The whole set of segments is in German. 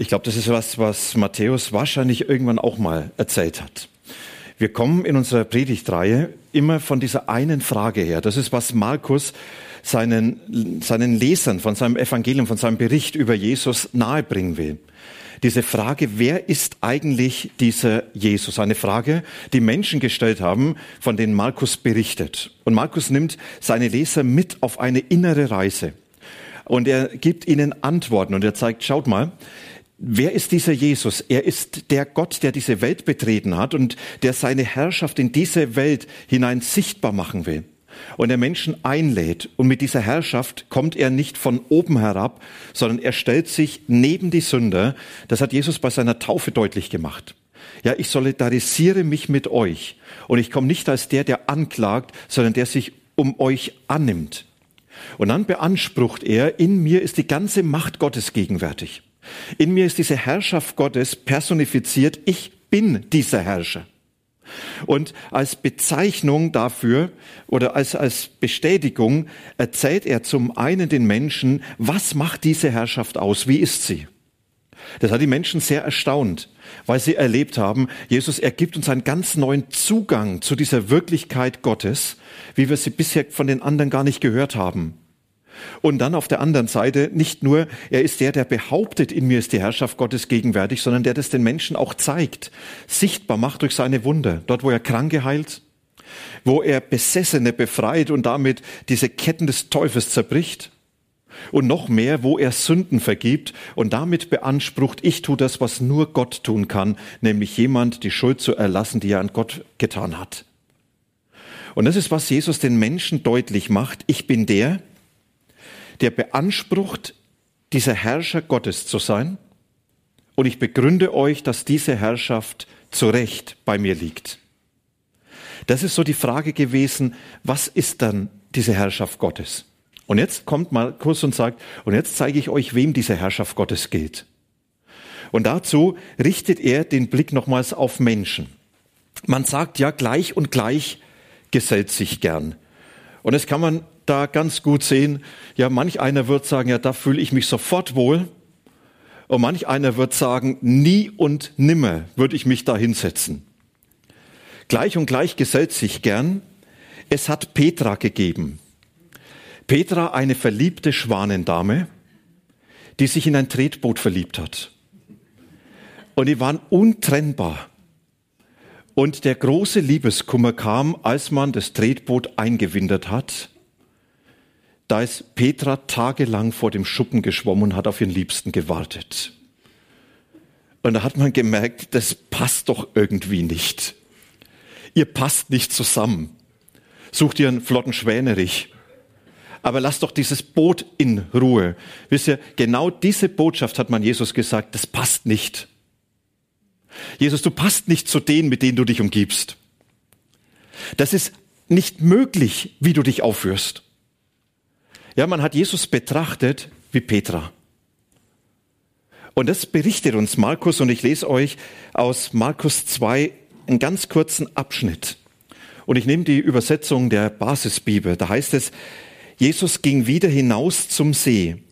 Ich glaube, das ist was, was Matthäus wahrscheinlich irgendwann auch mal erzählt hat. Wir kommen in unserer Predigtreihe immer von dieser einen Frage her. Das ist, was Markus seinen, seinen Lesern von seinem Evangelium, von seinem Bericht über Jesus nahebringen will. Diese Frage, wer ist eigentlich dieser Jesus? Eine Frage, die Menschen gestellt haben, von denen Markus berichtet. Und Markus nimmt seine Leser mit auf eine innere Reise. Und er gibt ihnen Antworten und er zeigt, schaut mal, Wer ist dieser Jesus? Er ist der Gott, der diese Welt betreten hat und der seine Herrschaft in diese Welt hinein sichtbar machen will. Und der Menschen einlädt. Und mit dieser Herrschaft kommt er nicht von oben herab, sondern er stellt sich neben die Sünder. Das hat Jesus bei seiner Taufe deutlich gemacht. Ja, ich solidarisiere mich mit euch. Und ich komme nicht als der, der anklagt, sondern der sich um euch annimmt. Und dann beansprucht er, in mir ist die ganze Macht Gottes gegenwärtig. In mir ist diese Herrschaft Gottes personifiziert. Ich bin dieser Herrscher. Und als Bezeichnung dafür oder als, als Bestätigung erzählt er zum einen den Menschen, was macht diese Herrschaft aus? Wie ist sie? Das hat die Menschen sehr erstaunt, weil sie erlebt haben, Jesus ergibt uns einen ganz neuen Zugang zu dieser Wirklichkeit Gottes, wie wir sie bisher von den anderen gar nicht gehört haben. Und dann auf der anderen Seite nicht nur, er ist der, der behauptet, in mir ist die Herrschaft Gottes gegenwärtig, sondern der das den Menschen auch zeigt, sichtbar macht durch seine Wunder. Dort, wo er Kranke heilt, wo er Besessene befreit und damit diese Ketten des Teufels zerbricht. Und noch mehr, wo er Sünden vergibt und damit beansprucht, ich tue das, was nur Gott tun kann, nämlich jemand die Schuld zu erlassen, die er an Gott getan hat. Und das ist, was Jesus den Menschen deutlich macht. Ich bin der, der beansprucht, dieser Herrscher Gottes zu sein. Und ich begründe euch, dass diese Herrschaft zu Recht bei mir liegt. Das ist so die Frage gewesen, was ist dann diese Herrschaft Gottes? Und jetzt kommt Markus und sagt, und jetzt zeige ich euch, wem diese Herrschaft Gottes gilt. Und dazu richtet er den Blick nochmals auf Menschen. Man sagt ja, gleich und gleich gesellt sich gern. Und das kann man da ganz gut sehen. Ja, manch einer wird sagen, ja, da fühle ich mich sofort wohl. Und manch einer wird sagen, nie und nimmer würde ich mich da hinsetzen. Gleich und gleich gesellt sich gern. Es hat Petra gegeben. Petra, eine verliebte Schwanendame, die sich in ein Tretboot verliebt hat. Und die waren untrennbar. Und der große Liebeskummer kam, als man das Tretboot eingewindert hat da ist Petra tagelang vor dem Schuppen geschwommen und hat auf ihren Liebsten gewartet. Und da hat man gemerkt, das passt doch irgendwie nicht. Ihr passt nicht zusammen. Sucht ihr einen flotten Schwänerich. Aber lasst doch dieses Boot in Ruhe. Wisst ihr, genau diese Botschaft hat man Jesus gesagt, das passt nicht. Jesus, du passt nicht zu denen, mit denen du dich umgibst. Das ist nicht möglich, wie du dich aufführst. Ja, man hat Jesus betrachtet wie Petra. Und das berichtet uns Markus und ich lese euch aus Markus 2 einen ganz kurzen Abschnitt. Und ich nehme die Übersetzung der Basisbibel. Da heißt es, Jesus ging wieder hinaus zum See.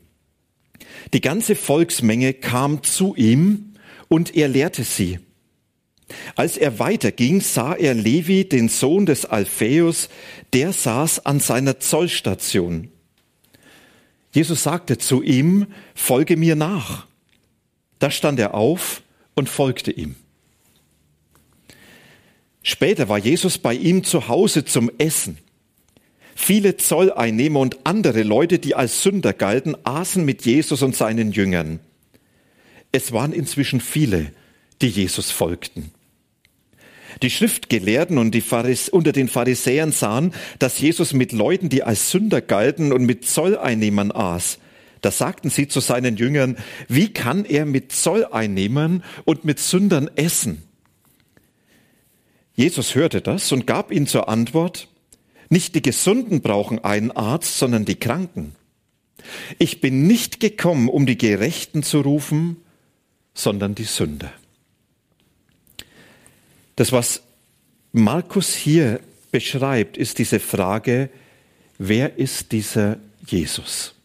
Die ganze Volksmenge kam zu ihm und er lehrte sie. Als er weiterging, sah er Levi, den Sohn des Alpheus, der saß an seiner Zollstation. Jesus sagte zu ihm, folge mir nach. Da stand er auf und folgte ihm. Später war Jesus bei ihm zu Hause zum Essen. Viele Zolleinnehmer und andere Leute, die als Sünder galten, aßen mit Jesus und seinen Jüngern. Es waren inzwischen viele, die Jesus folgten. Die Schriftgelehrten und die Pharis unter den Pharisäern sahen, dass Jesus mit Leuten, die als Sünder galten und mit Zolleinnehmern aß. Da sagten sie zu seinen Jüngern, wie kann er mit Zolleinnehmern und mit Sündern essen? Jesus hörte das und gab ihnen zur Antwort, nicht die Gesunden brauchen einen Arzt, sondern die Kranken. Ich bin nicht gekommen, um die Gerechten zu rufen, sondern die Sünder. Das, was Markus hier beschreibt, ist diese Frage, wer ist dieser Jesus?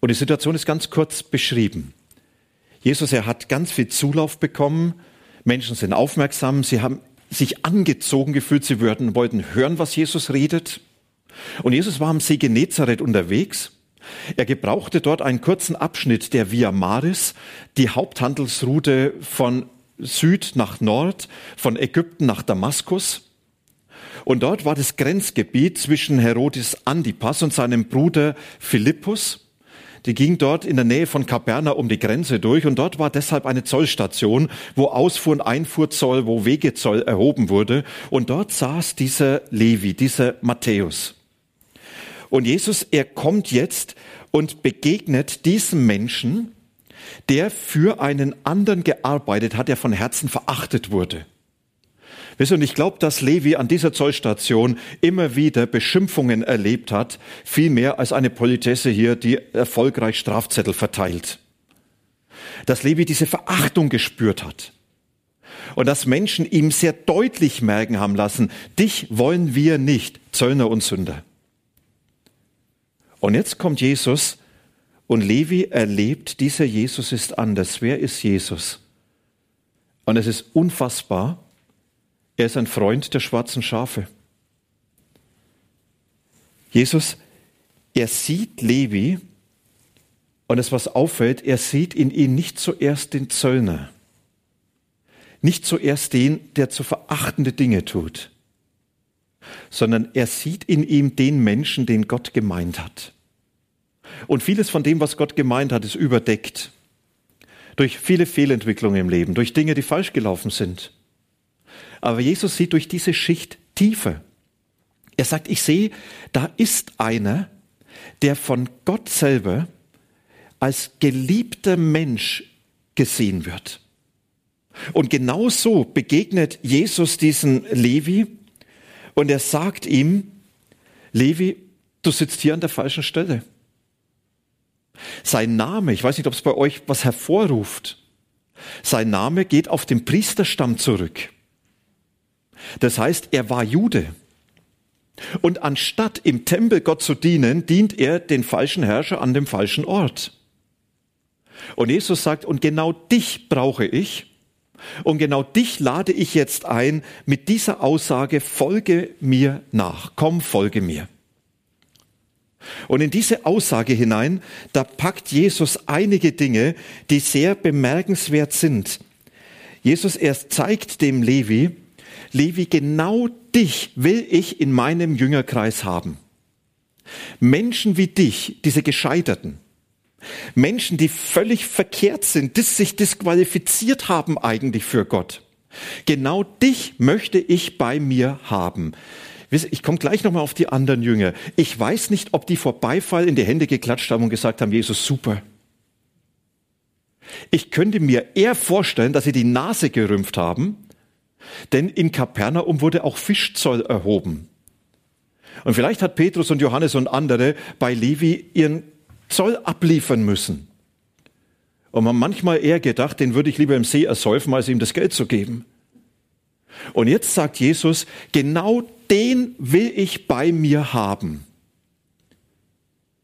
Und die Situation ist ganz kurz beschrieben. Jesus, er hat ganz viel Zulauf bekommen. Menschen sind aufmerksam. Sie haben sich angezogen gefühlt. Sie würden, wollten hören, was Jesus redet. Und Jesus war am See Genezareth unterwegs. Er gebrauchte dort einen kurzen Abschnitt der Via Maris, die Haupthandelsroute von Süd nach Nord, von Ägypten nach Damaskus. Und dort war das Grenzgebiet zwischen Herodes Antipas und seinem Bruder Philippus. Die ging dort in der Nähe von Kaperna um die Grenze durch und dort war deshalb eine Zollstation, wo Ausfuhr- und Einfuhrzoll, wo Wegezoll erhoben wurde. Und dort saß dieser Levi, dieser Matthäus. Und Jesus, er kommt jetzt und begegnet diesem Menschen, der für einen anderen gearbeitet hat, der von Herzen verachtet wurde. Wisst ihr, und ich glaube, dass Levi an dieser Zollstation immer wieder Beschimpfungen erlebt hat, viel mehr als eine Politesse hier, die erfolgreich Strafzettel verteilt. Dass Levi diese Verachtung gespürt hat. Und dass Menschen ihm sehr deutlich merken haben lassen, dich wollen wir nicht, Zöllner und Sünder. Und jetzt kommt Jesus und Levi erlebt, dieser Jesus ist anders. Wer ist Jesus? Und es ist unfassbar, er ist ein Freund der schwarzen Schafe. Jesus, er sieht Levi und es was auffällt, er sieht in ihm nicht zuerst den Zöllner, nicht zuerst den, der zu verachtende Dinge tut, sondern er sieht in ihm den Menschen, den Gott gemeint hat. Und vieles von dem, was Gott gemeint hat, ist überdeckt durch viele Fehlentwicklungen im Leben, durch Dinge, die falsch gelaufen sind. Aber Jesus sieht durch diese Schicht tiefer. Er sagt, ich sehe, da ist einer, der von Gott selber als geliebter Mensch gesehen wird. Und genau so begegnet Jesus diesen Levi und er sagt ihm, Levi, du sitzt hier an der falschen Stelle. Sein Name, ich weiß nicht, ob es bei euch was hervorruft, sein Name geht auf den Priesterstamm zurück. Das heißt, er war Jude. Und anstatt im Tempel Gott zu dienen, dient er den falschen Herrscher an dem falschen Ort. Und Jesus sagt, und genau dich brauche ich. Und genau dich lade ich jetzt ein mit dieser Aussage, folge mir nach. Komm, folge mir. Und in diese Aussage hinein, da packt Jesus einige Dinge, die sehr bemerkenswert sind. Jesus erst zeigt dem Levi, Levi, genau dich will ich in meinem Jüngerkreis haben. Menschen wie dich, diese Gescheiterten, Menschen, die völlig verkehrt sind, die sich disqualifiziert haben eigentlich für Gott. Genau dich möchte ich bei mir haben. Ich komme gleich nochmal auf die anderen Jünger. Ich weiß nicht, ob die vor Beifall in die Hände geklatscht haben und gesagt haben, Jesus, super. Ich könnte mir eher vorstellen, dass sie die Nase gerümpft haben denn in Kapernaum wurde auch Fischzoll erhoben. Und vielleicht hat Petrus und Johannes und andere bei Levi ihren Zoll abliefern müssen. Und man manchmal eher gedacht, den würde ich lieber im See ersäufen, als ihm das Geld zu geben. Und jetzt sagt Jesus, genau den will ich bei mir haben.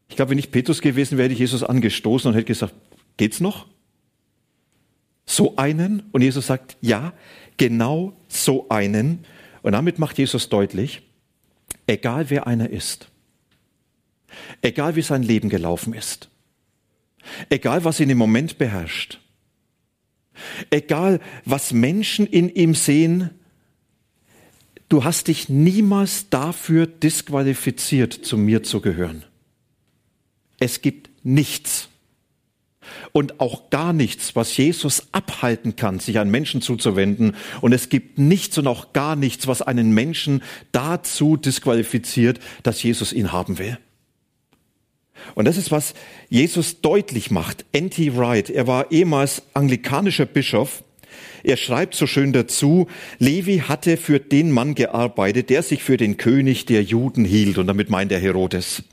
Ich glaube, wenn ich Petrus gewesen wäre, hätte ich Jesus angestoßen und hätte gesagt, geht's noch? So einen? Und Jesus sagt, ja, genau so einen. Und damit macht Jesus deutlich, egal wer einer ist, egal wie sein Leben gelaufen ist, egal was ihn im Moment beherrscht, egal was Menschen in ihm sehen, du hast dich niemals dafür disqualifiziert, zu mir zu gehören. Es gibt nichts, und auch gar nichts, was Jesus abhalten kann, sich an Menschen zuzuwenden. Und es gibt nichts und auch gar nichts, was einen Menschen dazu disqualifiziert, dass Jesus ihn haben will. Und das ist, was Jesus deutlich macht. N.T. Wright, er war ehemals anglikanischer Bischof. Er schreibt so schön dazu, Levi hatte für den Mann gearbeitet, der sich für den König der Juden hielt. Und damit meint er Herodes.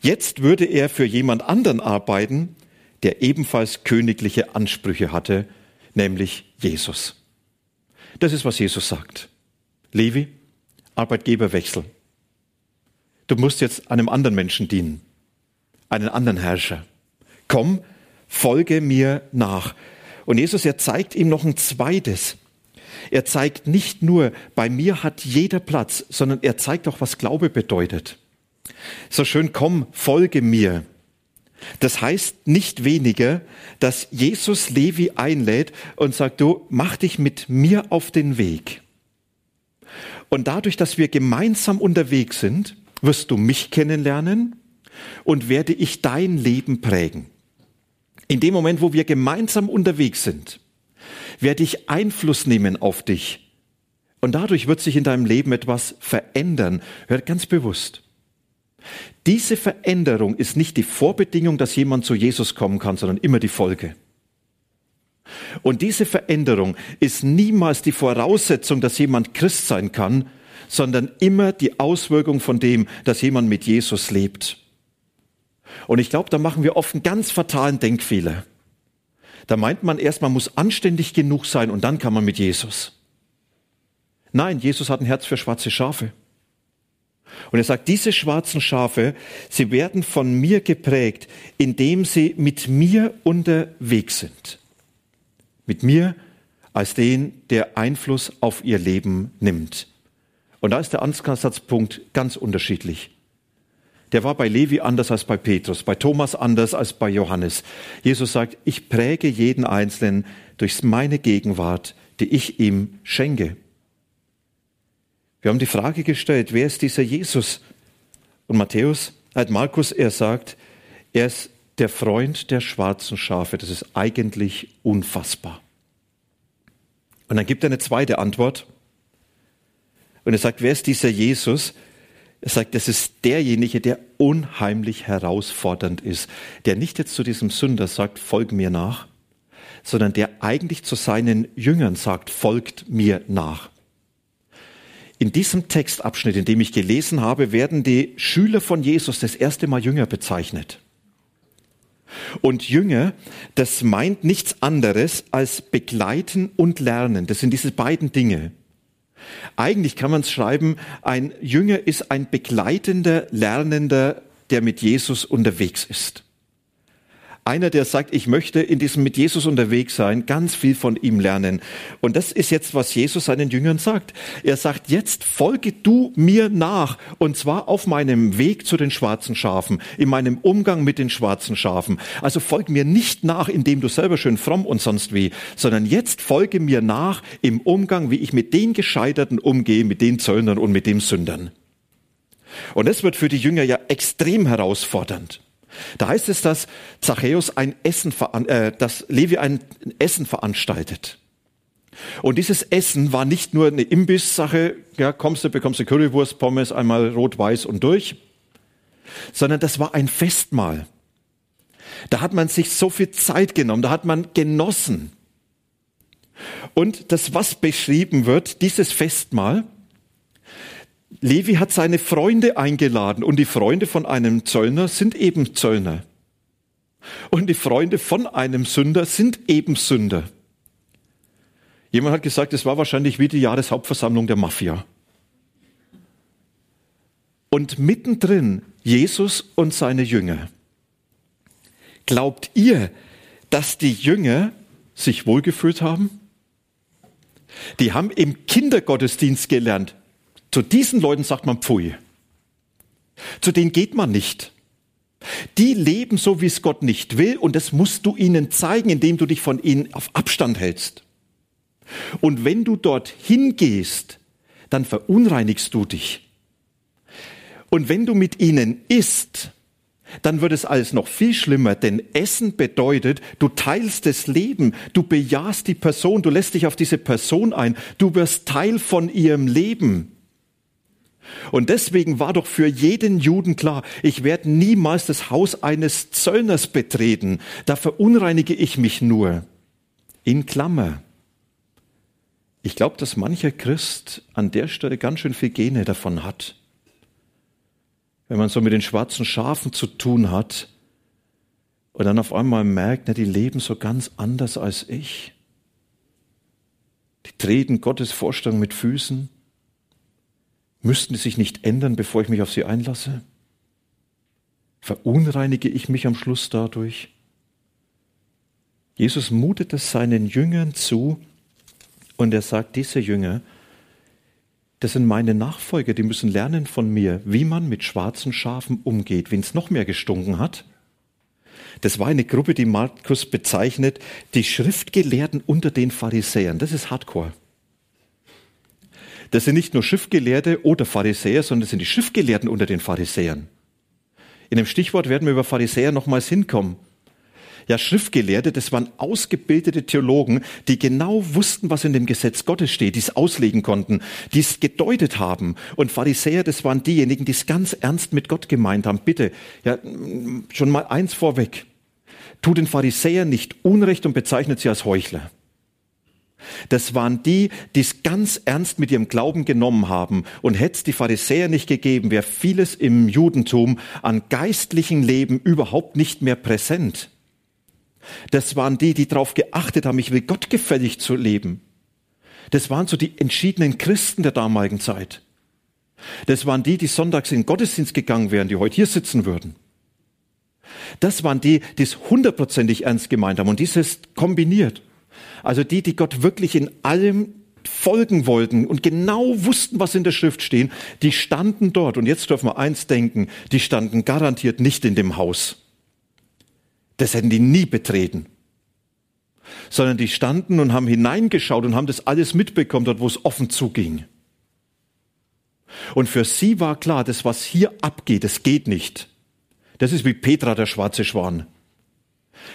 Jetzt würde er für jemand anderen arbeiten, der ebenfalls königliche Ansprüche hatte, nämlich Jesus. Das ist, was Jesus sagt. Levi, Arbeitgeberwechsel. Du musst jetzt einem anderen Menschen dienen, einen anderen Herrscher. Komm, folge mir nach. Und Jesus, er zeigt ihm noch ein zweites. Er zeigt nicht nur, bei mir hat jeder Platz, sondern er zeigt auch, was Glaube bedeutet. So schön, komm, folge mir. Das heißt nicht weniger, dass Jesus Levi einlädt und sagt, du mach dich mit mir auf den Weg. Und dadurch, dass wir gemeinsam unterwegs sind, wirst du mich kennenlernen und werde ich dein Leben prägen. In dem Moment, wo wir gemeinsam unterwegs sind, werde ich Einfluss nehmen auf dich. Und dadurch wird sich in deinem Leben etwas verändern. Hört ganz bewusst. Diese Veränderung ist nicht die Vorbedingung, dass jemand zu Jesus kommen kann, sondern immer die Folge. Und diese Veränderung ist niemals die Voraussetzung, dass jemand Christ sein kann, sondern immer die Auswirkung von dem, dass jemand mit Jesus lebt. Und ich glaube, da machen wir oft einen ganz fatalen Denkfehler. Da meint man erst, man muss anständig genug sein und dann kann man mit Jesus. Nein, Jesus hat ein Herz für schwarze Schafe. Und er sagt, diese schwarzen Schafe, sie werden von mir geprägt, indem sie mit mir unterwegs sind. Mit mir als den, der Einfluss auf ihr Leben nimmt. Und da ist der Ansatzpunkt ganz unterschiedlich. Der war bei Levi anders als bei Petrus, bei Thomas anders als bei Johannes. Jesus sagt, ich präge jeden Einzelnen durch meine Gegenwart, die ich ihm schenke. Wir haben die Frage gestellt, wer ist dieser Jesus? Und Matthäus, äh Markus, er sagt, er ist der Freund der schwarzen Schafe. Das ist eigentlich unfassbar. Und dann gibt er eine zweite Antwort. Und er sagt, wer ist dieser Jesus? Er sagt, das ist derjenige, der unheimlich herausfordernd ist, der nicht jetzt zu diesem Sünder sagt, folg mir nach, sondern der eigentlich zu seinen Jüngern sagt, folgt mir nach. In diesem Textabschnitt, in dem ich gelesen habe, werden die Schüler von Jesus das erste Mal Jünger bezeichnet. Und Jünger, das meint nichts anderes als begleiten und lernen. Das sind diese beiden Dinge. Eigentlich kann man es schreiben, ein Jünger ist ein begleitender, lernender, der mit Jesus unterwegs ist. Einer, der sagt, ich möchte in diesem mit Jesus unterwegs sein, ganz viel von ihm lernen. Und das ist jetzt, was Jesus seinen Jüngern sagt. Er sagt, jetzt folge du mir nach. Und zwar auf meinem Weg zu den schwarzen Schafen, in meinem Umgang mit den schwarzen Schafen. Also folge mir nicht nach, indem du selber schön fromm und sonst wie, sondern jetzt folge mir nach im Umgang, wie ich mit den Gescheiterten umgehe, mit den Zöllnern und mit den Sündern. Und das wird für die Jünger ja extrem herausfordernd. Da heißt es, dass Zachäus ein Essen, äh, dass Levi ein Essen veranstaltet. Und dieses Essen war nicht nur eine Imbisssache, ja, kommst du, bekommst du Currywurst, Pommes, einmal rot, weiß und durch, sondern das war ein Festmahl. Da hat man sich so viel Zeit genommen, da hat man genossen. Und das, was beschrieben wird, dieses Festmahl, Levi hat seine Freunde eingeladen und die Freunde von einem Zöllner sind eben Zöllner. Und die Freunde von einem Sünder sind eben Sünder. Jemand hat gesagt, es war wahrscheinlich wie die Jahreshauptversammlung der Mafia. Und mittendrin Jesus und seine Jünger. Glaubt ihr, dass die Jünger sich wohlgefühlt haben? Die haben im Kindergottesdienst gelernt, zu diesen Leuten sagt man Pfui. Zu denen geht man nicht. Die leben so, wie es Gott nicht will, und das musst du ihnen zeigen, indem du dich von ihnen auf Abstand hältst. Und wenn du dorthin gehst, dann verunreinigst du dich. Und wenn du mit ihnen isst, dann wird es alles noch viel schlimmer, denn Essen bedeutet, du teilst das Leben, du bejahst die Person, du lässt dich auf diese Person ein, du wirst Teil von ihrem Leben. Und deswegen war doch für jeden Juden klar, ich werde niemals das Haus eines Zöllners betreten, da verunreinige ich mich nur. In Klammer. Ich glaube, dass mancher Christ an der Stelle ganz schön viel Gene davon hat. Wenn man so mit den schwarzen Schafen zu tun hat und dann auf einmal merkt, na, die leben so ganz anders als ich. Die treten Gottes Vorstellung mit Füßen. Müssten die sich nicht ändern, bevor ich mich auf sie einlasse? Verunreinige ich mich am Schluss dadurch? Jesus mutet es seinen Jüngern zu und er sagt, diese Jünger, das sind meine Nachfolger, die müssen lernen von mir, wie man mit schwarzen Schafen umgeht, wenn es noch mehr gestunken hat. Das war eine Gruppe, die Markus bezeichnet, die Schriftgelehrten unter den Pharisäern. Das ist Hardcore. Das sind nicht nur Schriftgelehrte oder Pharisäer, sondern das sind die Schriftgelehrten unter den Pharisäern. In dem Stichwort werden wir über Pharisäer nochmals hinkommen. Ja, Schriftgelehrte, das waren ausgebildete Theologen, die genau wussten, was in dem Gesetz Gottes steht, die es auslegen konnten, die es gedeutet haben. Und Pharisäer, das waren diejenigen, die es ganz ernst mit Gott gemeint haben. Bitte, ja, schon mal eins vorweg. Tu den Pharisäern nicht Unrecht und bezeichnet sie als Heuchler. Das waren die, die es ganz ernst mit ihrem Glauben genommen haben. Und hätte es die Pharisäer nicht gegeben, wäre vieles im Judentum an geistlichen Leben überhaupt nicht mehr präsent. Das waren die, die darauf geachtet haben, ich will gottgefällig zu leben. Das waren so die entschiedenen Christen der damaligen Zeit. Das waren die, die sonntags in den Gottesdienst gegangen wären, die heute hier sitzen würden. Das waren die, die es hundertprozentig ernst gemeint haben. Und dieses kombiniert. Also die, die Gott wirklich in allem folgen wollten und genau wussten, was in der Schrift stehen, die standen dort. Und jetzt dürfen wir eins denken, die standen garantiert nicht in dem Haus. Das hätten die nie betreten. Sondern die standen und haben hineingeschaut und haben das alles mitbekommen, dort wo es offen zuging. Und für sie war klar, das was hier abgeht, das geht nicht. Das ist wie Petra, der schwarze Schwan.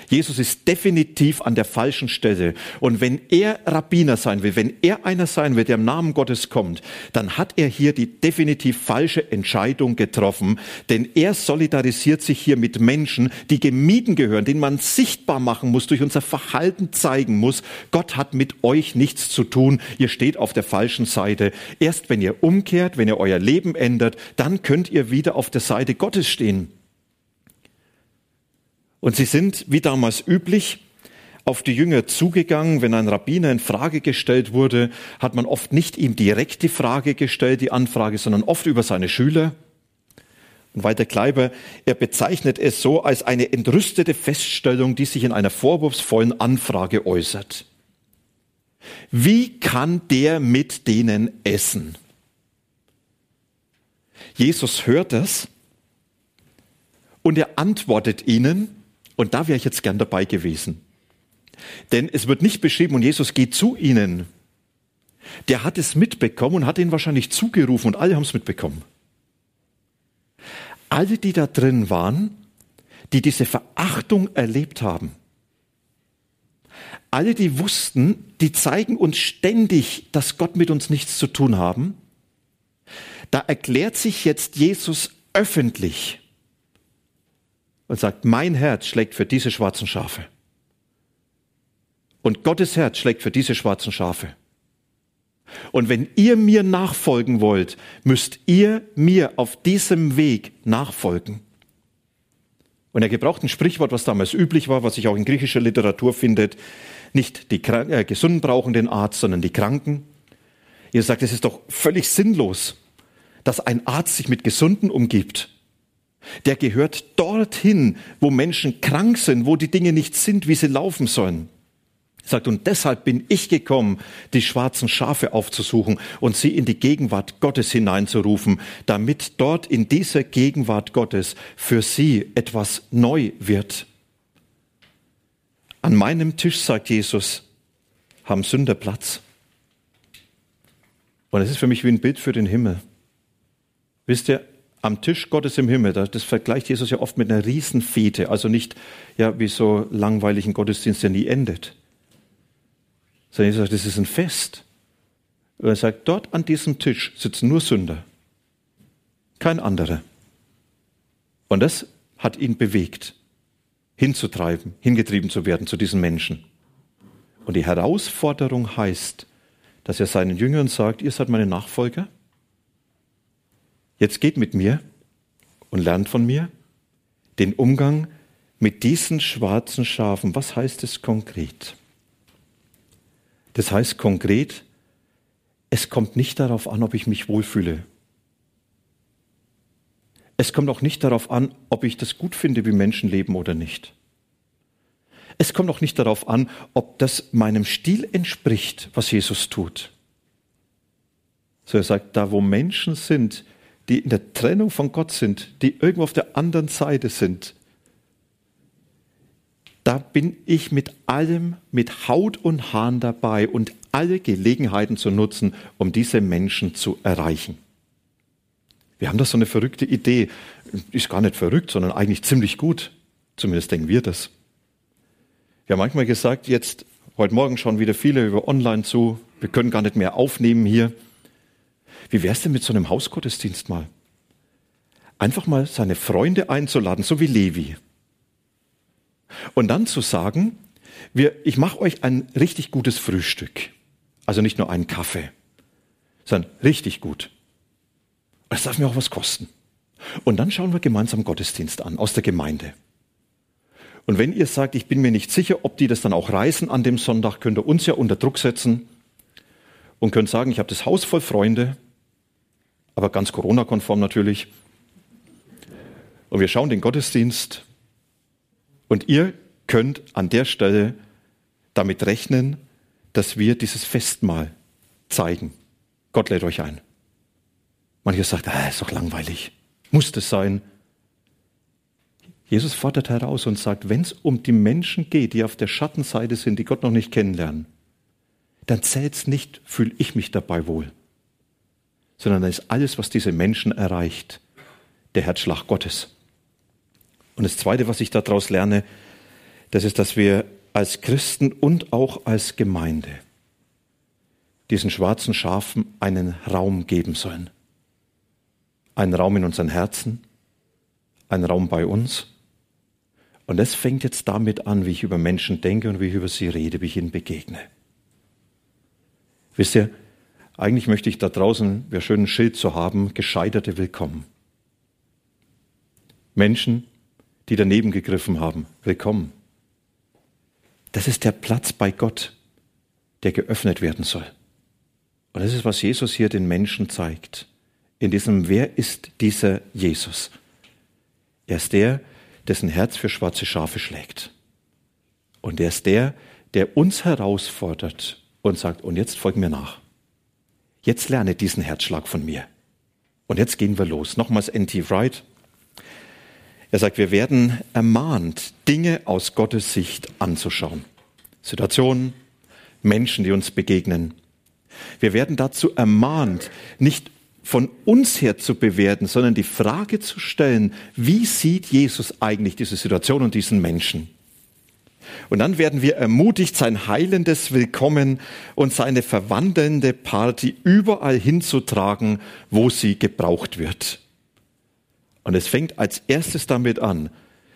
Jesus ist definitiv an der falschen Stelle. Und wenn er Rabbiner sein will, wenn er einer sein will, der im Namen Gottes kommt, dann hat er hier die definitiv falsche Entscheidung getroffen. Denn er solidarisiert sich hier mit Menschen, die gemieden gehören, denen man sichtbar machen muss, durch unser Verhalten zeigen muss. Gott hat mit euch nichts zu tun. Ihr steht auf der falschen Seite. Erst wenn ihr umkehrt, wenn ihr euer Leben ändert, dann könnt ihr wieder auf der Seite Gottes stehen. Und sie sind, wie damals üblich, auf die Jünger zugegangen. Wenn ein Rabbiner in Frage gestellt wurde, hat man oft nicht ihm direkt die Frage gestellt, die Anfrage, sondern oft über seine Schüler. Und weiter Kleiber, er bezeichnet es so als eine entrüstete Feststellung, die sich in einer vorwurfsvollen Anfrage äußert. Wie kann der mit denen essen? Jesus hört das und er antwortet ihnen, und da wäre ich jetzt gern dabei gewesen. Denn es wird nicht beschrieben und Jesus geht zu ihnen. Der hat es mitbekommen und hat ihn wahrscheinlich zugerufen und alle haben es mitbekommen. Alle, die da drin waren, die diese Verachtung erlebt haben, alle, die wussten, die zeigen uns ständig, dass Gott mit uns nichts zu tun haben, da erklärt sich jetzt Jesus öffentlich und sagt, mein Herz schlägt für diese schwarzen Schafe. Und Gottes Herz schlägt für diese schwarzen Schafe. Und wenn ihr mir nachfolgen wollt, müsst ihr mir auf diesem Weg nachfolgen. Und er gebraucht ein Sprichwort, was damals üblich war, was sich auch in griechischer Literatur findet. Nicht die äh, Gesunden brauchen den Arzt, sondern die Kranken. Ihr sagt, es ist doch völlig sinnlos, dass ein Arzt sich mit Gesunden umgibt der gehört dorthin, wo Menschen krank sind, wo die Dinge nicht sind, wie sie laufen sollen. Er sagt, und deshalb bin ich gekommen, die schwarzen Schafe aufzusuchen und sie in die Gegenwart Gottes hineinzurufen, damit dort in dieser Gegenwart Gottes für sie etwas neu wird. An meinem Tisch, sagt Jesus, haben Sünder Platz. Und es ist für mich wie ein Bild für den Himmel. Wisst ihr, am Tisch Gottes im Himmel, das vergleicht Jesus ja oft mit einer Riesenfete, also nicht ja, wie so langweiligen Gottesdienst, der nie endet. Sondern Jesus sagt, das ist ein Fest. Und er sagt, dort an diesem Tisch sitzen nur Sünder. Kein anderer. Und das hat ihn bewegt, hinzutreiben, hingetrieben zu werden zu diesen Menschen. Und die Herausforderung heißt, dass er seinen Jüngern sagt, ihr seid meine Nachfolger, jetzt geht mit mir und lernt von mir den Umgang mit diesen schwarzen Schafen. Was heißt es konkret? Das heißt konkret, es kommt nicht darauf an, ob ich mich wohlfühle. Es kommt auch nicht darauf an, ob ich das gut finde, wie Menschen leben oder nicht. Es kommt auch nicht darauf an, ob das meinem Stil entspricht, was Jesus tut. So er sagt, da wo Menschen sind, die in der Trennung von Gott sind, die irgendwo auf der anderen Seite sind, da bin ich mit allem, mit Haut und Haaren dabei und alle Gelegenheiten zu nutzen, um diese Menschen zu erreichen. Wir haben da so eine verrückte Idee. Ist gar nicht verrückt, sondern eigentlich ziemlich gut. Zumindest denken wir das. Wir haben manchmal gesagt, jetzt, heute Morgen schauen wieder viele über online zu. Wir können gar nicht mehr aufnehmen hier. Wie wäre es denn mit so einem Hausgottesdienst mal? Einfach mal seine Freunde einzuladen, so wie Levi. Und dann zu sagen, wir, ich mache euch ein richtig gutes Frühstück. Also nicht nur einen Kaffee, sondern richtig gut. Das darf mir auch was kosten. Und dann schauen wir gemeinsam Gottesdienst an aus der Gemeinde. Und wenn ihr sagt, ich bin mir nicht sicher, ob die das dann auch reißen an dem Sonntag, könnt ihr uns ja unter Druck setzen und könnt sagen, ich habe das Haus voll Freunde, aber ganz Corona-konform natürlich. Und wir schauen den Gottesdienst und ihr könnt an der Stelle damit rechnen, dass wir dieses Festmahl zeigen. Gott lädt euch ein. Mancher sagt, ah, ist doch langweilig. Muss das sein? Jesus fordert heraus und sagt, wenn es um die Menschen geht, die auf der Schattenseite sind, die Gott noch nicht kennenlernen, dann zählt's nicht, fühle ich mich dabei wohl, sondern dann ist alles, was diese Menschen erreicht, der Herzschlag Gottes. Und das Zweite, was ich daraus lerne, das ist, dass wir als Christen und auch als Gemeinde diesen schwarzen Schafen einen Raum geben sollen. Einen Raum in unseren Herzen, einen Raum bei uns. Und das fängt jetzt damit an, wie ich über Menschen denke und wie ich über sie rede, wie ich ihnen begegne. Wisst ihr, eigentlich möchte ich da draußen, wäre schön ein Schild zu haben, Gescheiterte willkommen. Menschen, die daneben gegriffen haben, willkommen. Das ist der Platz bei Gott, der geöffnet werden soll. Und das ist, was Jesus hier den Menschen zeigt. In diesem, wer ist dieser Jesus? Er ist der, dessen Herz für schwarze Schafe schlägt. Und er ist der, der uns herausfordert und sagt, und jetzt folg mir nach. Jetzt lerne diesen Herzschlag von mir. Und jetzt gehen wir los. Nochmals N.T. Wright, er sagt, wir werden ermahnt, Dinge aus Gottes Sicht anzuschauen. Situationen, Menschen, die uns begegnen. Wir werden dazu ermahnt, nicht von uns her zu bewerten, sondern die Frage zu stellen, wie sieht Jesus eigentlich diese Situation und diesen Menschen? Und dann werden wir ermutigt, sein heilendes Willkommen und seine verwandelnde Party überall hinzutragen, wo sie gebraucht wird. Und es fängt als erstes damit an,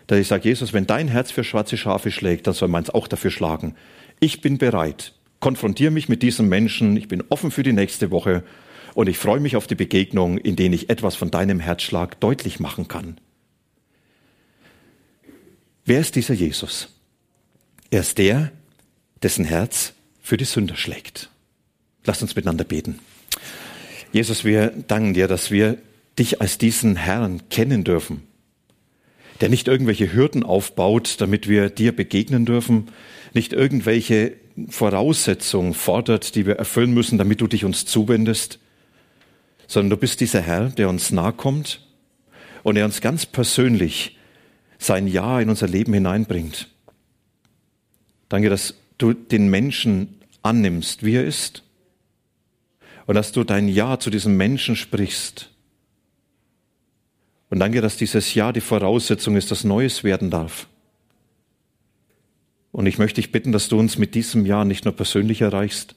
dass ich sage, Jesus, wenn dein Herz für schwarze Schafe schlägt, dann soll meins auch dafür schlagen. Ich bin bereit. Konfrontiere mich mit diesem Menschen. Ich bin offen für die nächste Woche. Und ich freue mich auf die Begegnung, in denen ich etwas von deinem Herzschlag deutlich machen kann. Wer ist dieser Jesus? Er ist der, dessen Herz für die Sünder schlägt. Lasst uns miteinander beten. Jesus, wir danken dir, dass wir dich als diesen Herrn kennen dürfen, der nicht irgendwelche Hürden aufbaut, damit wir dir begegnen dürfen, nicht irgendwelche Voraussetzungen fordert, die wir erfüllen müssen, damit du dich uns zuwendest, sondern du bist dieser Herr, der uns nahe kommt und der uns ganz persönlich sein Ja in unser Leben hineinbringt. Danke, dass du den Menschen annimmst, wie er ist, und dass du dein Ja zu diesem Menschen sprichst. Und danke, dass dieses Jahr die Voraussetzung ist, dass Neues werden darf. Und ich möchte dich bitten, dass du uns mit diesem Jahr nicht nur persönlich erreichst,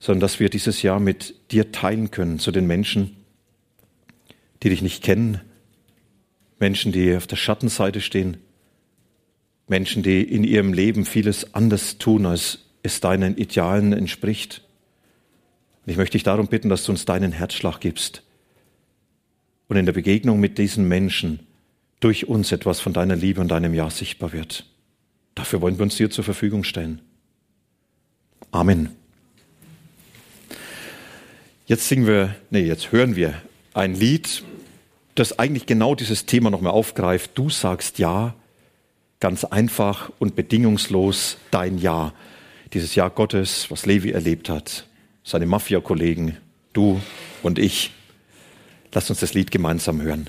sondern dass wir dieses Jahr mit dir teilen können zu den Menschen, die dich nicht kennen, Menschen, die auf der Schattenseite stehen, Menschen, die in ihrem Leben vieles anders tun, als es deinen Idealen entspricht. Und ich möchte dich darum bitten, dass du uns deinen Herzschlag gibst und in der Begegnung mit diesen Menschen durch uns etwas von deiner Liebe und deinem Ja sichtbar wird. Dafür wollen wir uns dir zur Verfügung stellen. Amen. Jetzt singen wir, nee, jetzt hören wir ein Lied, das eigentlich genau dieses Thema nochmal aufgreift. Du sagst Ja, ganz einfach und bedingungslos dein Ja. Dieses Ja Gottes, was Levi erlebt hat, seine Mafia-Kollegen, du und ich. Lass uns das Lied gemeinsam hören.